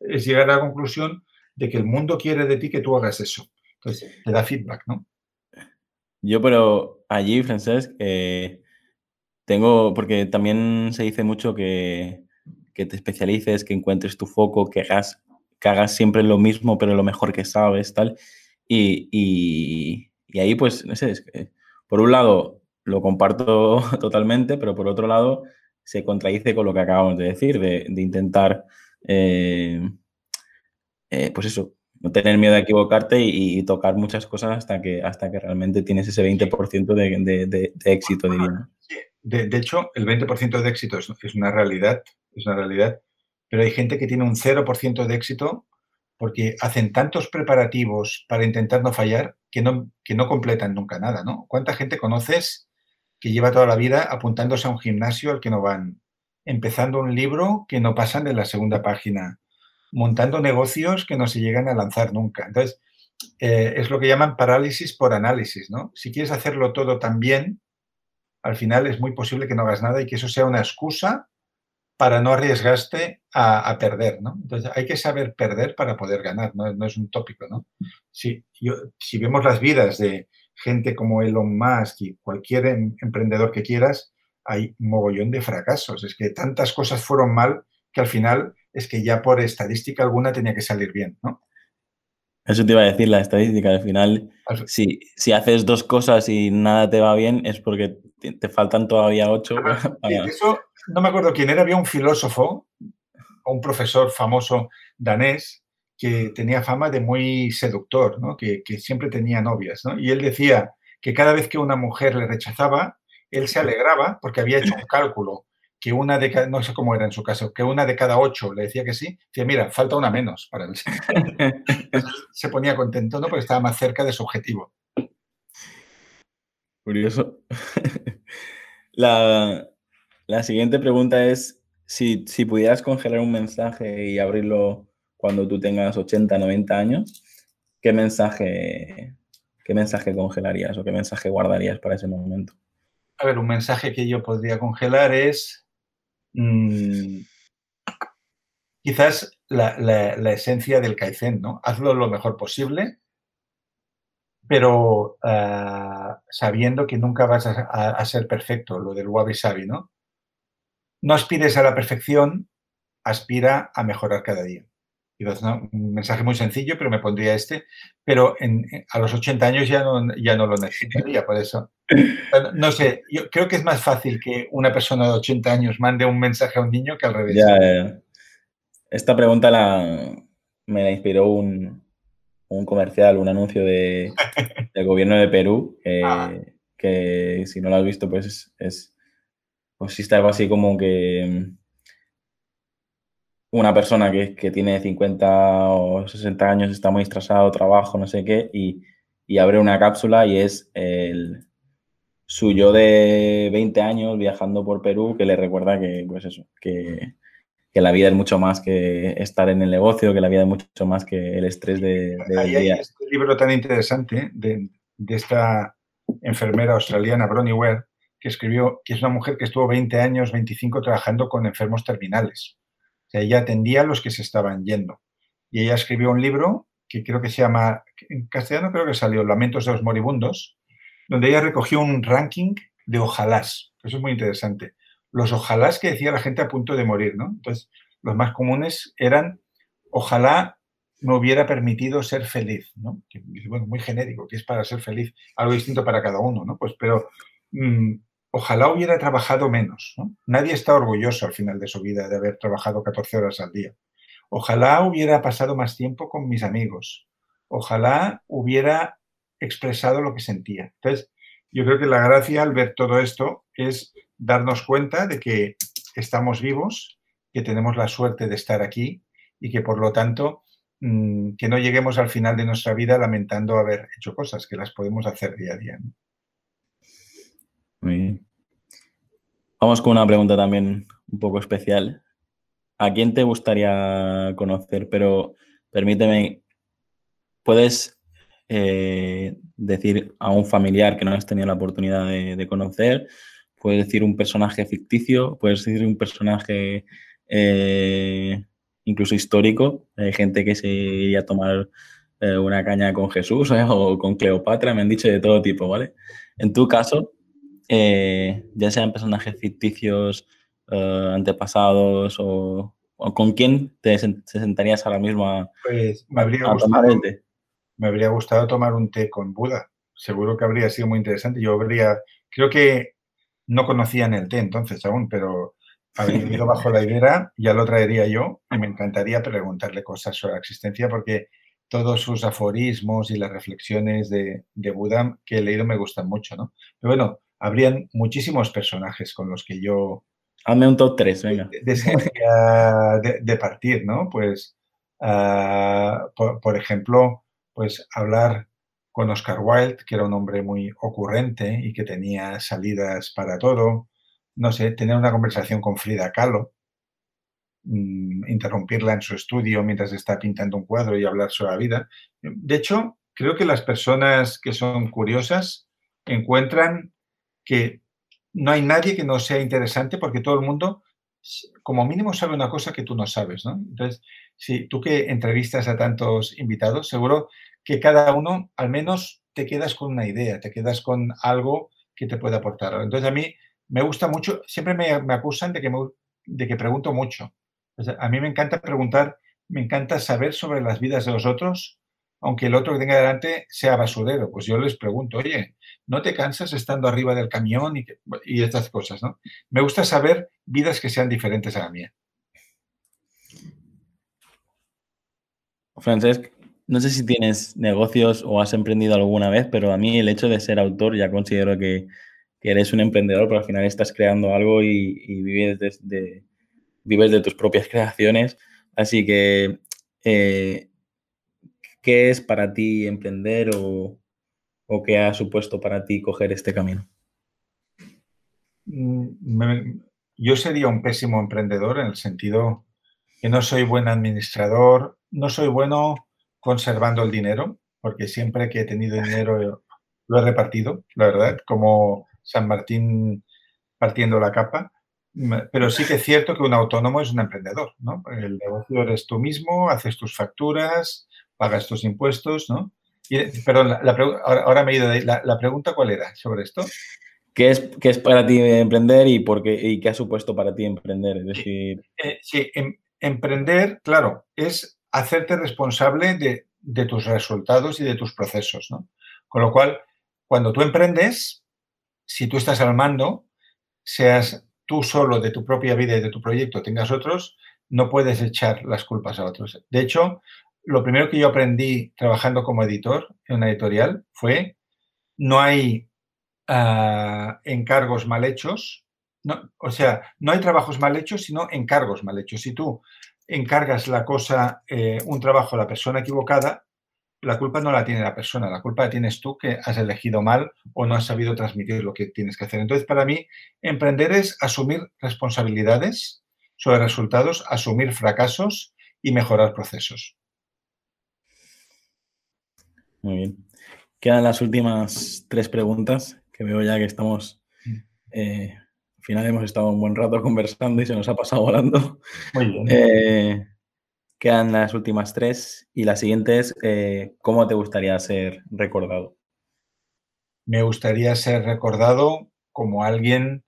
es llegar a la conclusión de que el mundo quiere de ti que tú hagas eso. Entonces, te da feedback, ¿no? Yo, pero allí, Francesc, eh, tengo, porque también se dice mucho que, que, te especialices, que encuentres tu foco, que hagas, que hagas siempre lo mismo, pero lo mejor que sabes, tal. Y, y, y ahí, pues, no sé, es que, por un lado, lo comparto [LAUGHS] totalmente, pero por otro lado, se contradice con lo que acabamos de decir, de, de intentar, eh, eh, pues eso, no tener miedo a equivocarte y, tocar muchas cosas hasta que, hasta que realmente tienes ese 20% de, de, éxito, diría. De, hecho, el 20% de éxito es, es, una realidad, es una realidad, pero hay gente que tiene un 0% de éxito porque hacen tantos preparativos para intentar no fallar que no, que no completan nunca nada, ¿no? ¿Cuánta gente conoces que lleva toda la vida apuntándose a un gimnasio al que no van, empezando un libro que no pasan de la segunda página, montando negocios que no se llegan a lanzar nunca. Entonces, eh, es lo que llaman parálisis por análisis, ¿no? Si quieres hacerlo todo tan bien, al final es muy posible que no hagas nada y que eso sea una excusa para no arriesgarte a, perder, ¿no? Entonces, hay que saber perder para poder ganar, no, es un tópico, ¿no? Si, si vemos las vidas de gente como Elon Musk y cualquier em, emprendedor que quieras, hay mogollón de fracasos. Es que tantas cosas fueron mal que al final es que ya por estadística alguna tenía que salir bien, ¿no? Eso te iba a decir, la estadística. Al final, si, si haces dos cosas y nada te va bien, es porque te, faltan todavía ocho. [LAUGHS] Eso, no me acuerdo quién era, había un filósofo un profesor famoso danés que tenía fama de muy seductor, ¿no? que, que siempre tenía novias. ¿no? Y él decía que cada vez que una mujer le rechazaba, él se alegraba porque había hecho un cálculo que una de cada, no sé cómo era en su caso, que una de cada ocho le decía que sí, decía, mira, falta una menos para él. se ponía contento, ¿no? Porque estaba más cerca de su objetivo. Curioso. [LAUGHS] la, siguiente pregunta es, si, si, pudieras congelar un mensaje y abrirlo cuando tú tengas 80, 90 años, ¿qué mensaje, qué mensaje congelarías o qué mensaje guardarías para ese momento? A ver, un mensaje que yo podría congelar es Mm, quizás la, esencia del Kaizen, ¿no? Hazlo lo mejor posible, pero ah, sabiendo que nunca vas a, ser perfecto, lo del wabi sabi, ¿no? No aspires a la perfección, aspira a mejorar cada día. Un mensaje muy sencillo, pero me pondría este. Pero a los 80 años ya no, ya no lo necesitaría, por eso. No sé, yo creo que es más fácil que una persona de 80 años mande un mensaje a un niño que al revés. Esta pregunta la, me la inspiró un, un comercial, un anuncio de, [LAUGHS] del gobierno de Perú, ah. que si no lo has visto, pues es, es pues está algo así como que una persona que, que, tiene 50 o 60 años está muy estresado, trabajo, no sé qué, y, y abre una cápsula y es el suyo de 20 años viajando por Perú que le recuerda que, pues eso, que, que, la vida es mucho más que estar en el negocio, que la vida es mucho más que el estrés de, de Hay este libro tan interesante de, de esta enfermera australiana, Bronnie Ware, que escribió, que es una mujer que estuvo 20 años, 25 trabajando con enfermos terminales o sea, ella atendía a los que se estaban yendo. Y ella escribió un libro que creo que se llama, en castellano creo que salió, Lamentos de los Moribundos, donde ella recogió un ranking de ojalás. Eso es muy interesante. Los ojalás que decía la gente a punto de morir, ¿no? Entonces, los más comunes eran, ojalá me hubiera permitido ser feliz, ¿no? Bueno, muy genérico, que es para ser feliz, algo distinto para cada uno, ¿no? Pues, pero mm, ojalá hubiera trabajado menos. Nadie está orgulloso al final de su vida de haber trabajado 14 horas al día. Ojalá hubiera pasado más tiempo con mis amigos. Ojalá hubiera expresado lo que sentía. Entonces, yo creo que la gracia al ver todo esto es darnos cuenta de que estamos vivos, que tenemos la suerte de estar aquí y que por lo tanto mm, que no lleguemos al final de nuestra vida lamentando haber hecho cosas, que las podemos hacer día a día. Vamos con una pregunta también un poco especial. ¿A quién te gustaría conocer? Pero permíteme puedes eh, decir a un familiar que no has tenido la oportunidad de, conocer, puedes decir un personaje ficticio, puedes decir un personaje eh, incluso histórico. Hay gente que se iría a tomar eh, una caña con Jesús o con Cleopatra, me han dicho de todo tipo, ¿vale? En tu caso, ya sean personajes ficticios, antepasados o, con quién te, sentarías ahora mismo a, pues me habría tomar el té me habría gustado tomar un té con Buda. Seguro que habría sido muy interesante. Yo habría, creo que no conocían el té entonces aún, pero habría [LAUGHS] ido bajo la higuera, ya lo traería yo y me encantaría preguntarle cosas sobre la existencia porque todos sus aforismos y las reflexiones de, Buda que he leído me gustan mucho, ¿no? Pero bueno, habrían muchísimos personajes con los que yo... Hazme un top 3, venga. [LAUGHS] De, de, partir, ¿no? Pues, ah, por, ejemplo, pues hablar con Oscar Wilde, que era un hombre muy ocurrente y que tenía salidas para todo, no sé, tener una conversación con Frida Kahlo, mm, interrumpirla en su estudio mientras está pintando un cuadro y hablar sobre la vida. De hecho, creo que las personas que son curiosas encuentran que no hay nadie que no sea interesante porque todo el mundo como mínimo sabe una cosa que tú no sabes. Entonces, si tú que entrevistas a tantos invitados, seguro que cada uno al menos te quedas con una idea, te quedas con algo que te puede aportar. Entonces a mí me gusta mucho, siempre me, acusan de que, de que pregunto mucho. a mí me encanta preguntar, me encanta saber sobre las vidas de los otros, aunque el otro que tenga delante sea basurero. Pues yo les pregunto, oye, ¿no te cansas estando arriba del camión y, estas cosas? ¿no? Me gusta saber vidas que sean diferentes a la mía. Francesc, no sé si tienes negocios o has emprendido alguna vez, pero a mí el hecho de ser autor ya considero que, eres un emprendedor, pero al final estás creando algo y, vives, de, vives de tus propias [LAUGHS] creaciones. Así que, eh, ¿qué es para ti emprender o, o, qué ha supuesto para ti coger este camino? Mm, yo sería un pésimo emprendedor en el sentido que no soy buen administrador, no soy bueno conservando el dinero, porque siempre que he tenido [LAUGHS] dinero lo he repartido, la verdad, como San Martín partiendo la capa. Pero sí que es cierto que un autónomo es un emprendedor, ¿no? El negocio eres tú mismo, haces tus facturas, pagas tus impuestos, ¿no? Y, perdón, ahora, me he ido de ahí. La, pregunta cuál era sobre esto? ¿Qué es, qué es para ti emprender y, por qué, y qué ha supuesto para ti emprender? Es decir... sí, eh, em, emprender, claro, es hacerte responsable de, tus resultados y de tus procesos. ¿no? Con lo cual, cuando tú emprendes, si tú estás al mando, seas tú solo de tu propia vida y de tu proyecto, tengas otros, no puedes echar las culpas a otros. De hecho, lo primero que yo aprendí trabajando como editor en una editorial fue no hay ah, encargos mal hechos, o sea, no hay trabajos mal hechos, sino encargos mal hechos. Si tú encargas la cosa, eh, un trabajo a la persona equivocada, la culpa no la tiene la persona, la culpa la tienes tú que has elegido mal o no has sabido transmitir lo que tienes que hacer. Entonces, para mí, emprender es asumir responsabilidades sobre resultados, asumir fracasos y mejorar procesos. Muy bien. Quedan las últimas tres preguntas, que veo ya que estamos eh, final hemos estado un buen rato conversando y se nos ha pasado volando. Muy bien. [LAUGHS] Eh, quedan las últimas tres y la siguiente es, eh, ¿cómo te gustaría ser recordado? Me gustaría ser recordado como alguien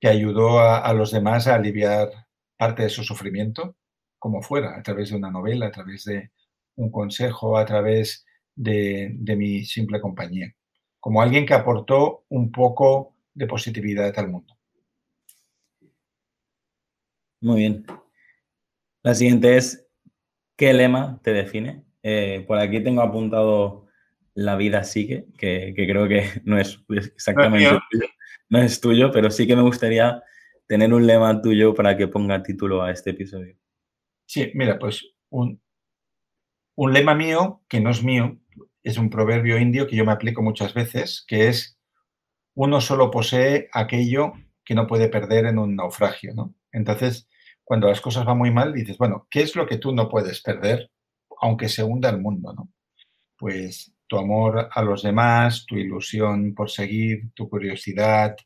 que ayudó a, los demás a aliviar parte de su sufrimiento, como fuera, a través de una novela, a través de un consejo, a través de, de mi simple compañía, como alguien que aportó un poco de positividad al mundo. Muy bien. La siguiente es, ¿qué lema te define? Eh, por aquí tengo apuntado La vida sigue, que, creo que [LAUGHS] no es exactamente tuyo, no es tuyo, pero sí que me gustaría tener un lema tuyo para que ponga título a este episodio. Sí, mira, pues un, un lema mío, que no es mío, es un proverbio indio que yo me aplico muchas veces, que es, uno solo posee aquello que no puede perder en un naufragio, ¿no? Entonces, cuando las cosas van muy mal, dices, bueno, ¿qué es lo que tú no puedes perder, aunque se hunda el mundo? ¿no? pues tu amor a los demás, tu ilusión por seguir, tu curiosidad,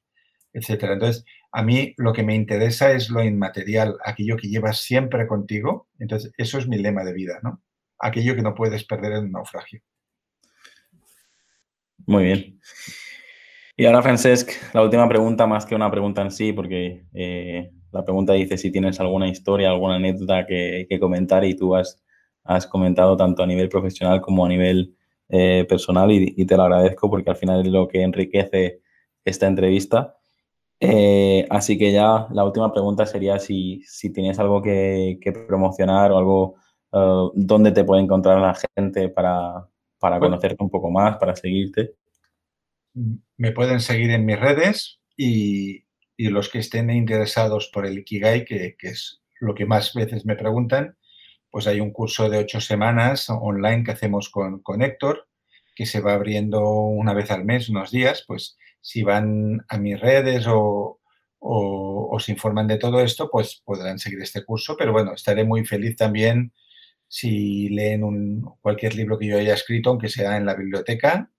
etcétera. Entonces, a mí lo que me interesa es lo inmaterial, aquello que llevas siempre contigo. Entonces, eso es mi lema de vida, ¿no? Aquello que no puedes perder en un naufragio. Muy bien. Y ahora, Francesc, la última pregunta, más que una pregunta en sí, porque eh, la pregunta dice si tienes alguna historia, alguna anécdota que, comentar y tú has, has comentado tanto a nivel profesional como a nivel eh, personal y, te lo agradezco porque al final es lo que enriquece esta entrevista. Eh, así que ya la última pregunta sería si, si tienes algo que, promocionar o algo uh, donde te puede encontrar la gente para, para conocerte un poco más, para seguirte. Me pueden seguir en mis redes y, y los que estén interesados por el Ikigai, que, que es lo que más veces me preguntan, pues hay un curso de ocho semanas online que hacemos con, con Héctor, que se va abriendo una vez al mes, unos días, pues si van a mis redes o, o, se informan de todo esto, pues podrán seguir este curso. Pero bueno, estaré muy feliz también si leen un, cualquier libro que yo haya escrito, aunque sea en la biblioteca,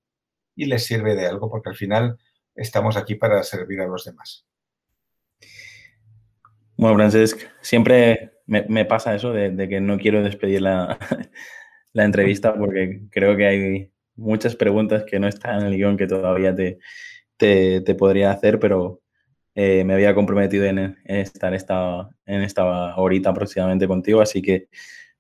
y les sirve de algo, porque al final estamos aquí para servir a los demás. Bueno, Francesc, siempre me, pasa eso de, que no quiero despedir [LAUGHS] la, entrevista porque creo que hay muchas preguntas que no están en el guion que todavía te, te, podría hacer, pero eh, me había comprometido en, estar esta, en esta horita aproximadamente contigo, así que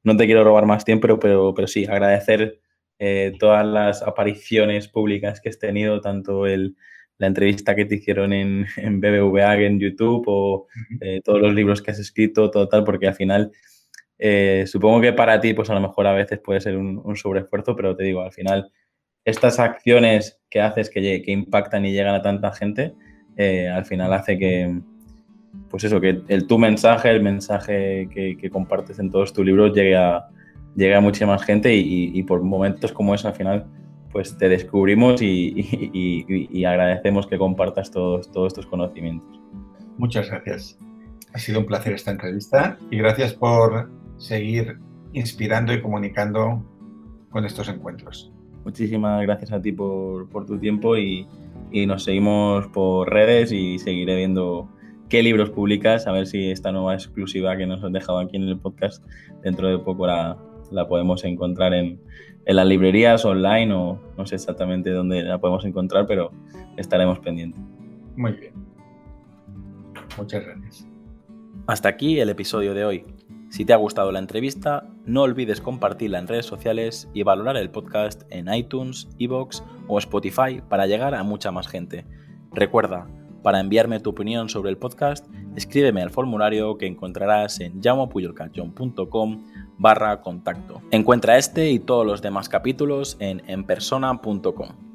no te quiero robar más tiempo, pero, pero sí, agradecer eh, todas las apariciones públicas que has tenido, tanto el, la entrevista que te hicieron en, [LAUGHS] en BBVA, en YouTube, o eh, todos los libros que has escrito, todo tal, porque al final eh, supongo que para ti, pues a lo mejor a veces puede ser un, sobreesfuerzo, pero te digo, al final estas acciones que haces que, que impactan y llegan a tanta gente, al final hace que, pues eso, que el tu mensaje, el mensaje que, compartes en todos tus libros llegue a, llegue a mucha más gente y, y por momentos como ese al final pues te descubrimos y, agradecemos que compartas todos, todos estos conocimientos. Muchas gracias. Ha sido un placer esta entrevista y gracias por seguir inspirando y comunicando con estos encuentros. Muchísimas gracias a ti por, tu tiempo y, nos seguimos por redes y seguiré viendo qué libros publicas, a ver si esta nueva exclusiva que nos has dejado aquí en el podcast dentro de poco la, la podemos encontrar en, en las librerías online o no sé exactamente dónde la podemos encontrar, pero estaremos pendientes. Muy bien. Muchas gracias. Hasta aquí el episodio de hoy. Si te ha gustado la entrevista, no olvides compartirla en redes sociales y valorar el podcast en iTunes, Evox o Spotify para llegar a mucha más gente. Recuerda, para enviarme tu opinión sobre el podcast, escríbeme al formulario que encontrarás en llamopuyolcanchon.com barra contacto. Encuentra este y todos los demás capítulos en enpersona.com.